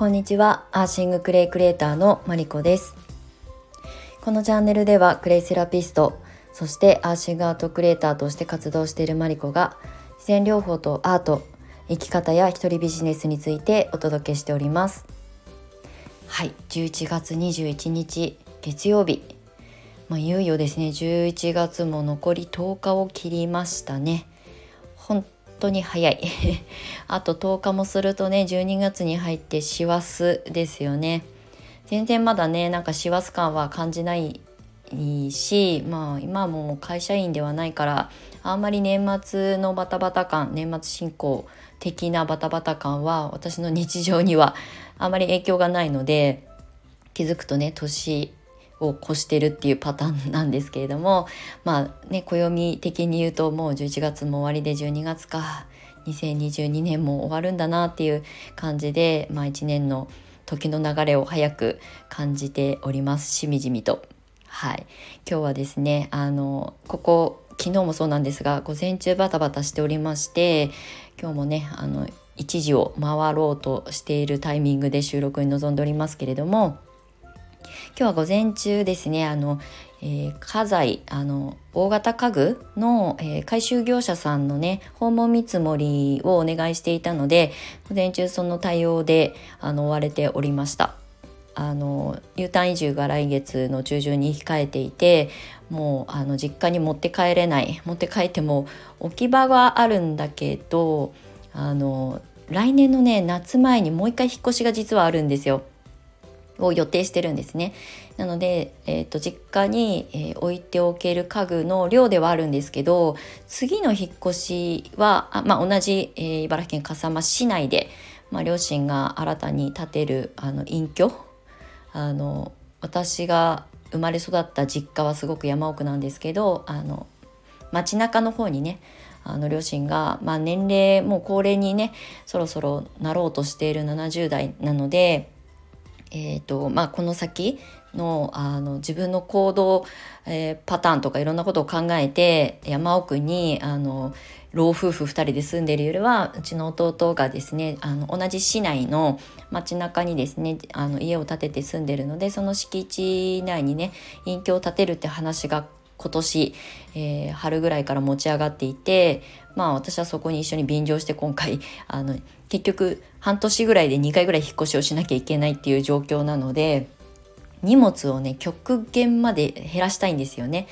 こんにちは。アーシングクレイクリエイターのマリコです。このチャンネルではクレイセラピストそしてアーシングアートクリエイターとして活動しているマリコが自然療法とアート生き方や一人ビジネスについてお届けしております。はい。11月21日月曜日。まあ、いよいよですね。11月も残り10日を切りましたね。本当に早い。あと10日もするとね12月に入って師走ですよね。全然まだねなんか師走感は感じないしまあ今はもう会社員ではないからあんまり年末のバタバタ感年末進行的なバタバタ感は私の日常にはあまり影響がないので気づくとね年を越してるっていうパターンなんですけれどもまあね暦的に言うともう11月も終わりで12月か2022年も終わるんだなっていう感じで、まあ、1年の時の流れを早く感じておりますしみじみと。はい、今日はですねあのここ昨日もそうなんですが午前中バタバタしておりまして今日もねあの1時を回ろうとしているタイミングで収録に臨んでおりますけれども今日は午前中ですねあの、えー、家財あの大型家具の、えー、回収業者さんのね訪問見積もりをお願いしていたので午前中その対応であの追われておりました。あの U ターン移住が来月の中旬に控えていてもうあの実家に持って帰れない持って帰っても置き場はあるんだけどあの来年のね夏前にもう一回引っ越しが実はあるんですよ。を予定してるんですね。なので、えーと、実家に、えー、置いておける家具の量ではあるんですけど次の引っ越しはあ、まあ、同じ、えー、茨城県笠間市内で、まあ、両親が新たに建てるあの隠居あの私が生まれ育った実家はすごく山奥なんですけどあの街中の方にねあの両親が、まあ、年齢もう高齢にねそろそろなろうとしている70代なのでえーとまあ、この先のあの自分の行動、えー、パターンとかいろんなことを考えて山奥にあの老夫婦2人で住んでるよりはうちの弟がですねあの同じ市内の街中にですねあの家を建てて住んでるのでその敷地内にね隠居を建てるって話が今年、えー、春ぐらいから持ち上がっていてまあ私はそこに一緒に便乗して今回 あの結局半年ぐらいで2回ぐらい引っ越しをしなきゃいけないっていう状況なので荷物をね極限まで減らしたいんですよね。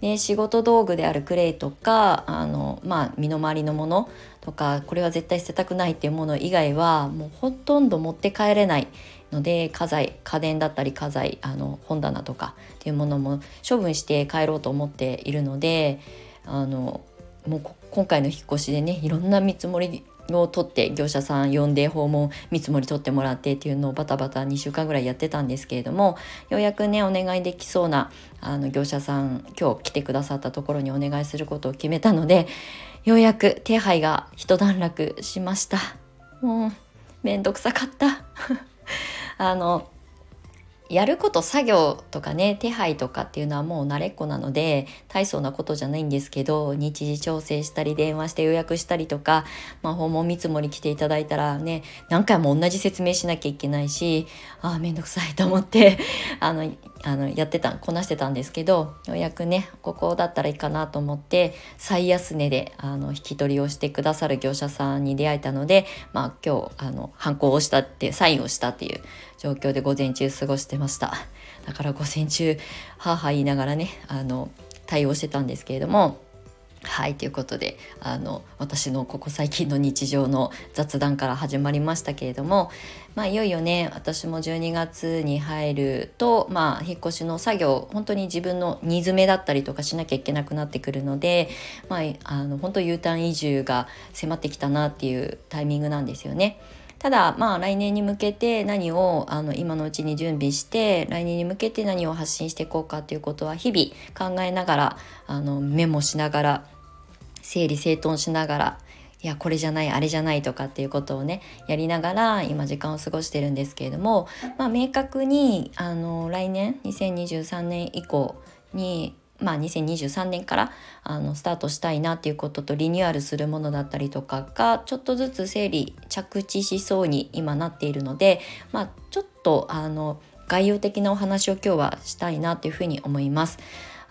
で仕事道具であるクレイとかあの、まあ、身の回りのものとかこれは絶対捨てたくないっていうもの以外はもうほとんど持って帰れないので家財家電だったり家財あの本棚とかっていうものも処分して帰ろうと思っているのであのもう今回の引っ越しでねいろんな見積もりを取って業者さん呼んで訪問見積もり取ってもらってっていうのをバタバタ2週間ぐらいやってたんですけれどもようやくねお願いできそうなあの業者さん今日来てくださったところにお願いすることを決めたのでようやく手配が一段落しました。もうめんどくさかった。あのやること作業とかね手配とかっていうのはもう慣れっこなので大層なことじゃないんですけど日時調整したり電話して予約したりとか、まあ、訪問見積もり来ていただいたらね何回も同じ説明しなきゃいけないしああめんどくさいと思って あのあのやってたこなしてたんですけどようやくねここだったらいいかなと思って最安値であの引き取りをしてくださる業者さんに出会えたので、まあ、今日あの反抗をしたってサインをしたっていう状況で午前中過ごしてまましただから午前中はあはあ言いながらねあの対応してたんですけれどもはいということであの私のここ最近の日常の雑談から始まりましたけれども、まあ、いよいよね私も12月に入ると、まあ、引っ越しの作業本当に自分の荷詰めだったりとかしなきゃいけなくなってくるので、まあ、あの本当 U ターン移住が迫ってきたなっていうタイミングなんですよね。ただまあ来年に向けて何をあの今のうちに準備して来年に向けて何を発信していこうかということは日々考えながらあのメモしながら整理整頓しながらいやこれじゃないあれじゃないとかっていうことをねやりながら今時間を過ごしてるんですけれども、まあ、明確にあの来年2023年以降にまあ、2023年からあのスタートしたいなっていうこととリニューアルするものだったりとかがちょっとずつ整理着地しそうに今なっているので、まあ、ちょっとあの概要的なお話を今日はしたいなというふうに思います。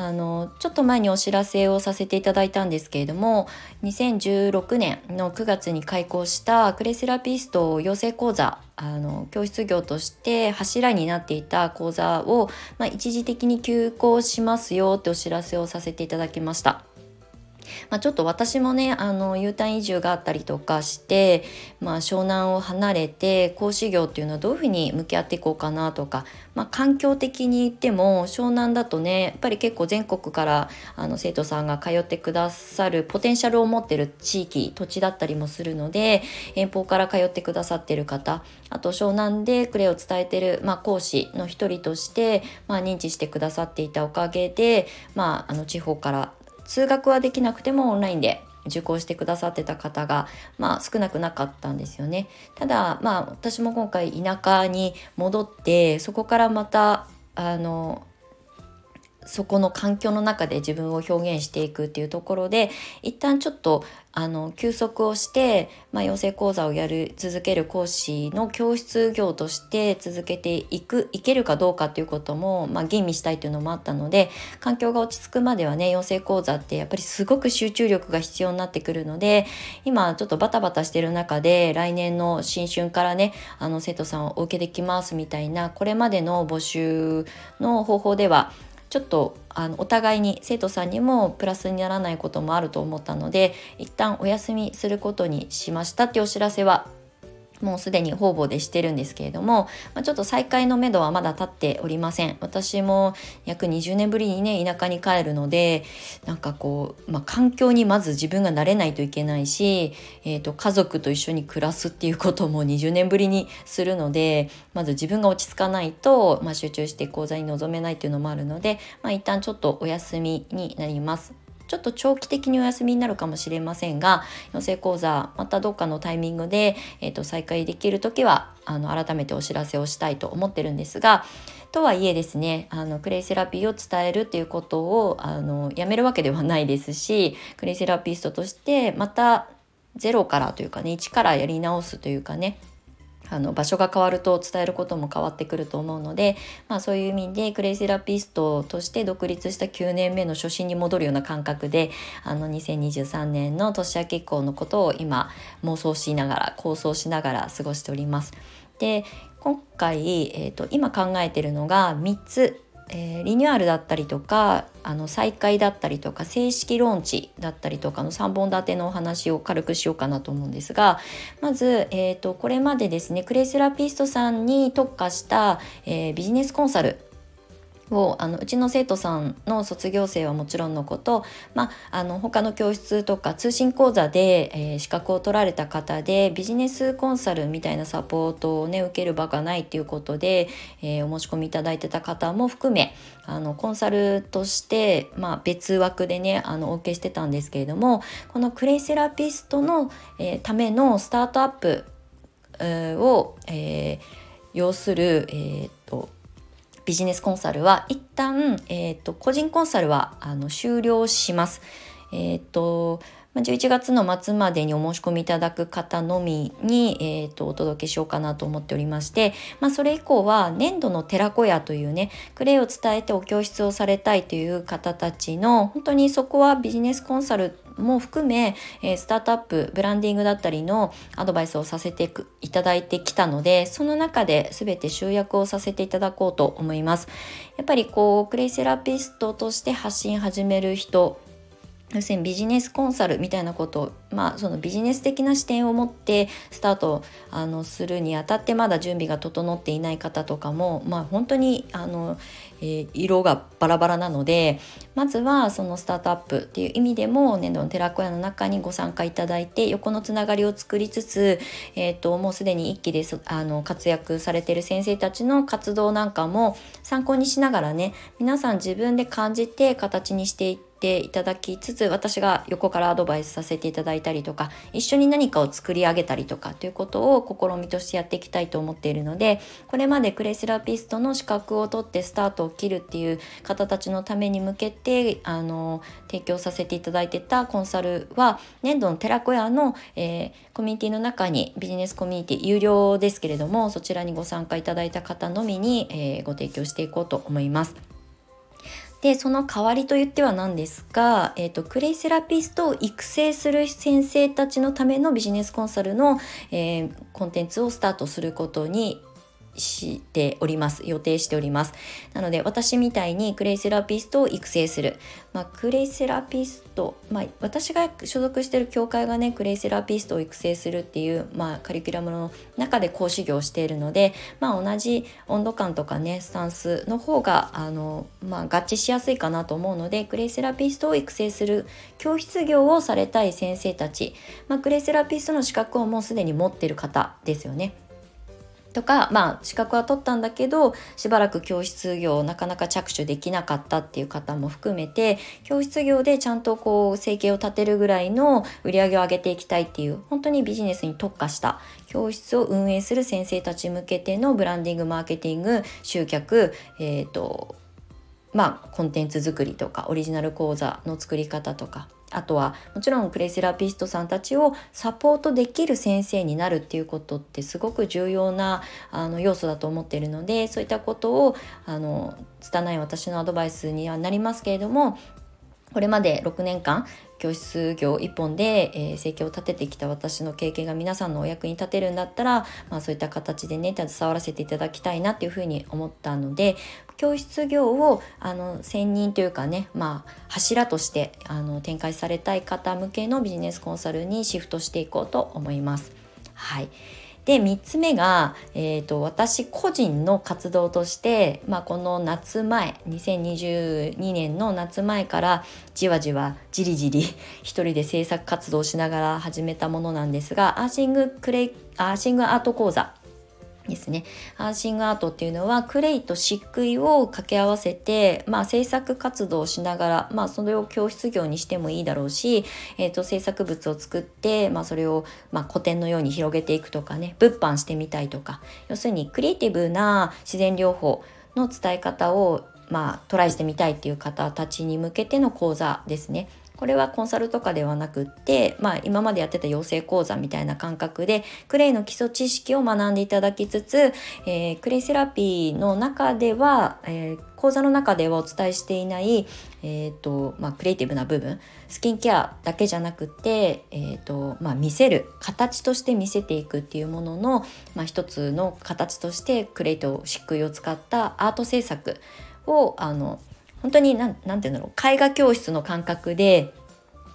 あのちょっと前にお知らせをさせていただいたんですけれども2016年の9月に開校したクレセラピスト養成講座あの教室業として柱になっていた講座を、まあ、一時的に休校しますよってお知らせをさせていただきました。まあ、ちょっと私もねあの U ターン移住があったりとかして、まあ、湘南を離れて講師業っていうのはどういうふうに向き合っていこうかなとか、まあ、環境的に言っても湘南だとねやっぱり結構全国からあの生徒さんが通ってくださるポテンシャルを持ってる地域土地だったりもするので遠方から通ってくださってる方あと湘南でクレを伝えてる、まあ、講師の一人として、まあ、認知してくださっていたおかげで、まあ、あの地方から通学はできなくてもオンラインで受講してくださってた方が、まあ、少なくなかったんですよね。ただ、まあ、私も今回田舎に戻ってそこからまたあのそこの環境の中で自分を表現していくっていうところで一旦ちょっとあの休息をして、まあ、養成講座をやる続ける講師の教室業として続けていくいけるかどうかっていうことも、まあ、吟味したいというのもあったので環境が落ち着くまではね養成講座ってやっぱりすごく集中力が必要になってくるので今ちょっとバタバタしてる中で来年の新春からねあの生徒さんをお受けできますみたいなこれまでの募集の方法ではちょっとあのお互いに生徒さんにもプラスにならないこともあると思ったので一旦お休みすることにしましたってお知らせはもうすでに方々でしてるんですけれども、まあ、ちょっと再開のめどはまだ立っておりません私も約20年ぶりにね田舎に帰るのでなんかこう、まあ、環境にまず自分が慣れないといけないし、えーと、家族と一緒に暮らすっていうことも20年ぶりにするのでまず自分が落ち着かないと、まあ、集中して講座に臨めないっていうのもあるので、まあ、一旦ちょっとお休みになります。ちょっと長期的にお休みになるかもしれませんが養成講座またどっかのタイミングで、えーと、再開できる時はあの改めてお知らせをしたいと思ってるんですがとはいえですねあのクレイセラピーを伝えるっていうことをあのやめるわけではないですしクレイセラピストとしてまたゼロからというかね1からやり直すというかねあの場所が変わると伝えることも変わってくると思うので、まあ、そういう意味でクレイセラピストとして独立した9年目の初心に戻るような感覚であの2023年の年明け以降のことを今妄想しながら構想しながら過ごしております。で今回、えーと、今考えてるのが3つえー、リニューアルだったりとかあの再開だったりとか正式ローンチだったりとかの3本立てのお話を軽くしようかなと思うんですがまず、えーと、これまでですねクレイセラピストさんに特化した、えー、ビジネスコンサルをあのうちの生徒さんの卒業生はもちろんのこと、まあ、あの他の教室とか通信講座で、えー、資格を取られた方でビジネスコンサルみたいなサポートをね受ける場がないっていうことで、えー、お申し込みいただいてた方も含めあのコンサルとして、まあ、別枠でねあのお受けしてたんですけれどもこのクレイセラピストの、えー、ためのスタートアップ、を、えー、要する、えーとビジネスコンサルは一旦、えーと、個人コンサルはあの終了します。えっ、ー、と11月の末までにお申し込みいただく方のみに、えーと、お届けしようかなと思っておりまして、まあ、それ以降は粘土の寺子屋というねクレイを伝えてお教室をされたいという方たちの本当にそこはビジネスコンサルも含め、え、スタートアップブランディングだったりのアドバイスをさせていただいてきたのでその中で全て集約をさせていただこうと思います。やっぱりこうクレイセラピストとして発信始める人要するにビジネスコンサルみたいなことを、まあ、そのビジネス的な視点を持ってスタートあのするにあたってまだ準備が整っていない方とかも、まあ、本当にあの、えー、色がバラバラなのでまずはそのスタートアップっていう意味でも年度の寺子屋の中にご参加いただいて横のつながりを作りつつ、えーと、もうすでに一期であの活躍されてる先生たちの活動なんかも参考にしながらね皆さん自分で感じて形にしていってていただきつつ私が横からアドバイスさせていただいたりとか一緒に何かを作り上げたりとかということを試みとしてやっていきたいと思っているのでこれまでクレイセラピストの資格を取ってスタートを切るっていう方たちのために向けてあの提供させていただいてたコンサルは年度の寺子屋の、えー、コミュニティの中にビジネスコミュニティ有料ですけれどもそちらにご参加いただいた方のみに、えー、ご提供していこうと思います。でその代わりと言ってはなんですが、えーと、クレイセラピストを育成する先生たちのためのビジネスコンサルの、えー、コンテンツをスタートすることにしております予定しております。なので私みたいにクレイセラピストを育成する、まあ、クレイセラピスト、まあ、私が所属してる協会がねクレイセラピストを育成するっていう、まあ、カリキュラムの中で講師業をしているので、まあ、同じ温度感とかねスタンスの方があの、まあ、合致しやすいかなと思うのでクレイセラピストを育成する教室業をされたい先生たち、まあ、クレイセラピストの資格をもうすでに持ってる方ですよね。とか、まあ、資格は取ったんだけどしばらく教室業なかなか着手できなかったっていう方も含めて教室業でちゃんとこう生計を立てるぐらいの売り上げを上げていきたいっていう本当にビジネスに特化した教室を運営する先生たち向けてのブランディングマーケティング集客えっ、ー、とまあコンテンツ作りとかオリジナル講座の作り方とかあとはもちろんプレイセラピストさんたちをサポートできる先生になるっていうことってすごく重要なあの要素だと思っているのでそういったことをあの拙い私のアドバイスにはなりますけれどもこれまで6年間教室業一本で、えー、生計を立ててきた私の経験が皆さんのお役に立てるんだったら、まあ、そういった形でね携わらせていただきたいなっていうふうに思ったので教室業をあの専任というかね、まあ、柱としてあの展開されたい方向けのビジネスコンサルにシフトしていこうと思います。はいで3つ目が、えーと、私個人の活動として、まあ、この夏前2022年の夏前からじわじわじりじり一人で制作活動しながら始めたものなんですがアーシングクレアーシングアート講座ですね。アーシングアートっていうのはクレイと漆喰を掛け合わせて、まあ、制作活動をしながら、まあ、それを教室業にしてもいいだろうし、えーと、制作物を作って、まあ、それを、まあ、古典のように広げていくとかね物販してみたいとか要するにクリエイティブな自然療法の伝え方をまあ、トライしてみたいっていう方たちに向けての講座ですね。これはコンサルとかではなくって、まあ、今までやってた養成講座みたいな感覚でクレイの基礎知識を学んでいただきつつ、えー、クレイセラピーの中では、えー、講座の中ではお伝えしていない、えーとまあ、クリエイティブな部分スキンケアだけじゃなくて、えーとまあ、見せる形として見せていくっていうものの、まあ、一つの形としてクレイと漆喰を使ったアート制作をあの本当に何て言うんだろう。絵画教室の感覚で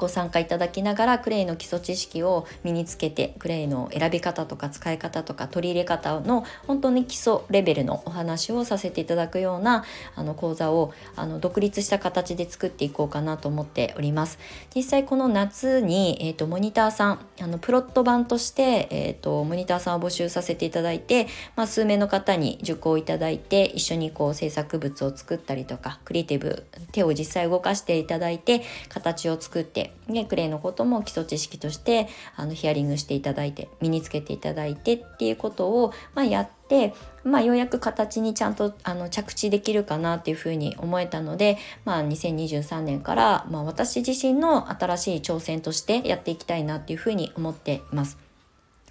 ご参加いただきながらクレイの基礎知識を身につけてクレイの選び方とか使い方とか取り入れ方の本当に基礎レベルのお話をさせていただくようなあの講座をあの独立した形で作っていこうかなと思っております。実際この夏に、えーと、モニターさんあのプロット版として、えーと、モニターさんを募集させていただいて、まあ、数名の方に受講いただいて一緒にこう制作物を作ったりとかクリエイティブ手を実際動かしていただいて形を作ってね、クレイのことも基礎知識としてあのヒアリングしていただいて身につけていただいてっていうことを、まあ、やって、まあ、ようやく形にちゃんとあの着地できるかなっていうふうに思えたので、まあ、2023年から、まあ、私自身の新しい挑戦としてやっていきたいなっていうふうに思っています。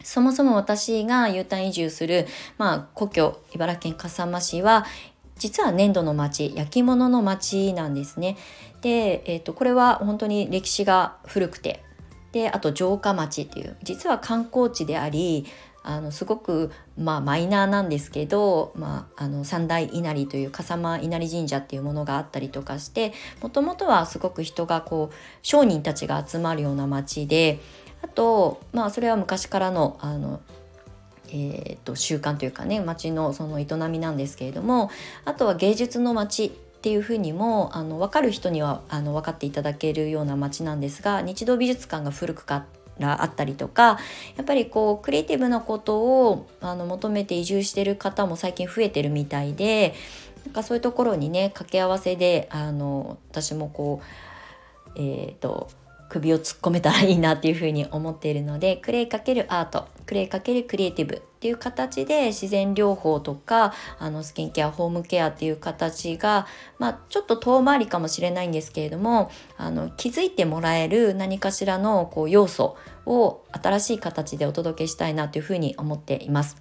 そもそも私が U ターン移住する、まあ、故郷茨城県笠間市は実は粘土の町焼き物の町なんですね。で、えーと、これは本当に歴史が古くてであと城下町っていう実は観光地でありあのすごく、まあ、マイナーなんですけど、まあ、あの三大稲荷という笠間稲荷神社っていうものがあったりとかしてもともとはすごく人がこう商人たちが集まるような町であと、まあ、それは昔からのあのえーと、習慣というかね町のその営みなんですけれどもあとは芸術の町っていうふうにもあの分かる人にはあの分かっていただけるような町なんですが日動美術館が古くからあったりとかやっぱりこうクリエイティブなことをあの求めて移住してる方も最近増えてるみたいでなんかそういうところにね掛け合わせであの私もこうえーと首を突っ込めたらいいなっていうふうに思っているのでクレイ×アートクレイ×クリエイティブっていう形で自然療法とかあのスキンケアホームケアっていう形が、まあ、ちょっと遠回りかもしれないんですけれどもあの気づいてもらえる何かしらのこう要素を新しい形でお届けしたいなというふうに思っています。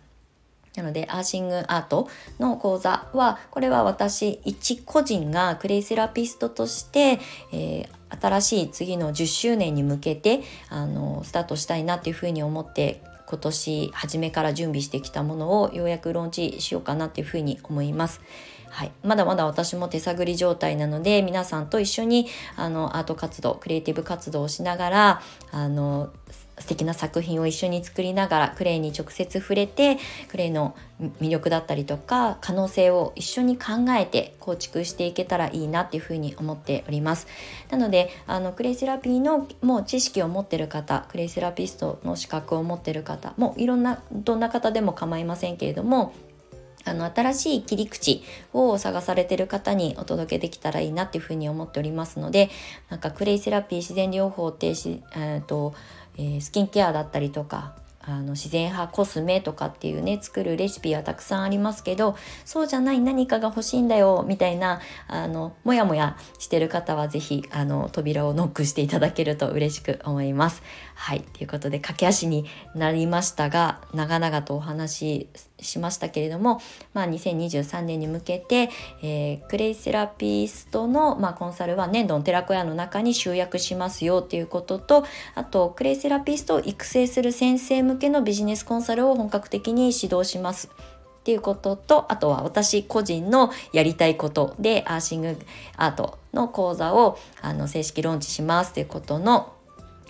なのでアーシングアートの講座はこれは私一個人がクレイセラピストとして、えー、新しい次の10周年に向けてあのスタートしたいなっていうふうに思って今年初めから準備してきたものをようやくローンチしようかなっていうふうに思います。はい、まだまだ私も手探り状態なので皆さんと一緒にあのアート活動クリエイティブ活動をしながらあの素敵な作品を一緒に作りながらクレイに直接触れてクレイの魅力だったりとか可能性を一緒に考えて構築していけたらいいなっていうふうに思っております。なのであのクレイセラピーのもう知識を持ってる方クレイセラピストの資格を持ってる方もういろんなどんな方でも構いませんけれどもあの新しい切り口を探されてる方にお届けできたらいいなっていうふうに思っておりますのでなんかクレイセラピー自然療法ってし、えーとえー、スキンケアだったりとかあの自然派コスメとかっていうね作るレシピはたくさんありますけどそうじゃない何かが欲しいんだよみたいなあのモヤモヤしてる方は是非あの扉をノックしていただけると嬉しく思います。はいということで駆け足になりましたが長々とお話ししましたけれども、まあ、2023年に向けて、えー、クレイセラピストの、まあ、コンサルは年度の寺子屋の中に集約しますよっていうこととあとクレイセラピストを育成する先生向けのビジネスコンサルを本格的に指導します。っていうこととあとは私個人のやりたいことでアーシングアートの講座をあの正式ローンチしますっていうことの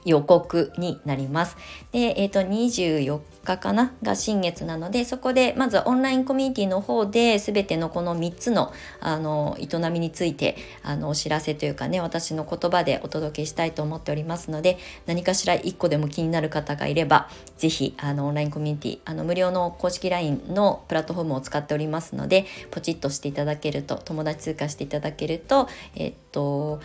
予告になります。で、えっ、ー、と、24日かな？が新月なので、そこでまずオンラインコミュニティの方で全てのこの3つのあの営みについてあのお知らせというかね、私の言葉でお届けしたいと思っておりますので、何かしら1個でも気になる方がいれば、ぜひあのオンラインコミュニティ、あの無料の公式 LINE のプラットフォームを使っておりますので、ポチッとしていただけると、友達通過していただけると、えっと、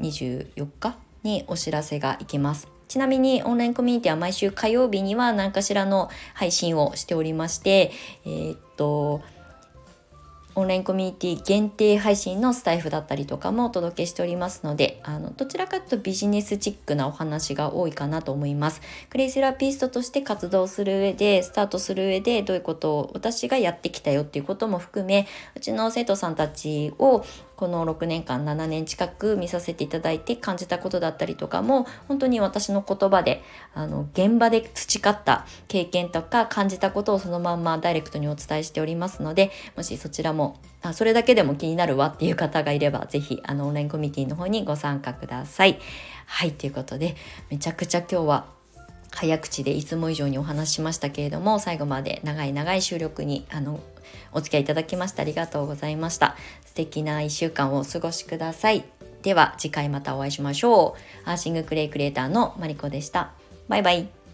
24日？にお知らせがいきます。ちなみにオンラインコミュニティは毎週火曜日には何かしらの配信をしておりまして、えー、っと、オンラインコミュニティ限定配信のスタイフだったりとかもお届けしておりますのであのどちらかというとビジネスチックなお話が多いかなと思いますクレイセラピストとして活動する上でスタートする上でどういうことを私がやってきたよっていうことも含めうちの生徒さんたちをこの6年間7年近く見させていただいて感じたことだったりとかも本当に私の言葉であの現場で培った経験とか感じたことをそのまんまダイレクトにお伝えしておりますのでもしそちらもあそれだけでも気になるわっていう方がいれば是非あのオンラインコミュニティの方にご参加ください。はいということでめちゃくちゃ今日は早口でいつも以上にお話ししましたけれども最後まで長い長い収録にあのお付き合いいただきましてありがとうございました。素敵な1週間をお過ごしください。では次回またお会いしましょう。アーシングクレイクリエイターのマリコでした。バイバイ。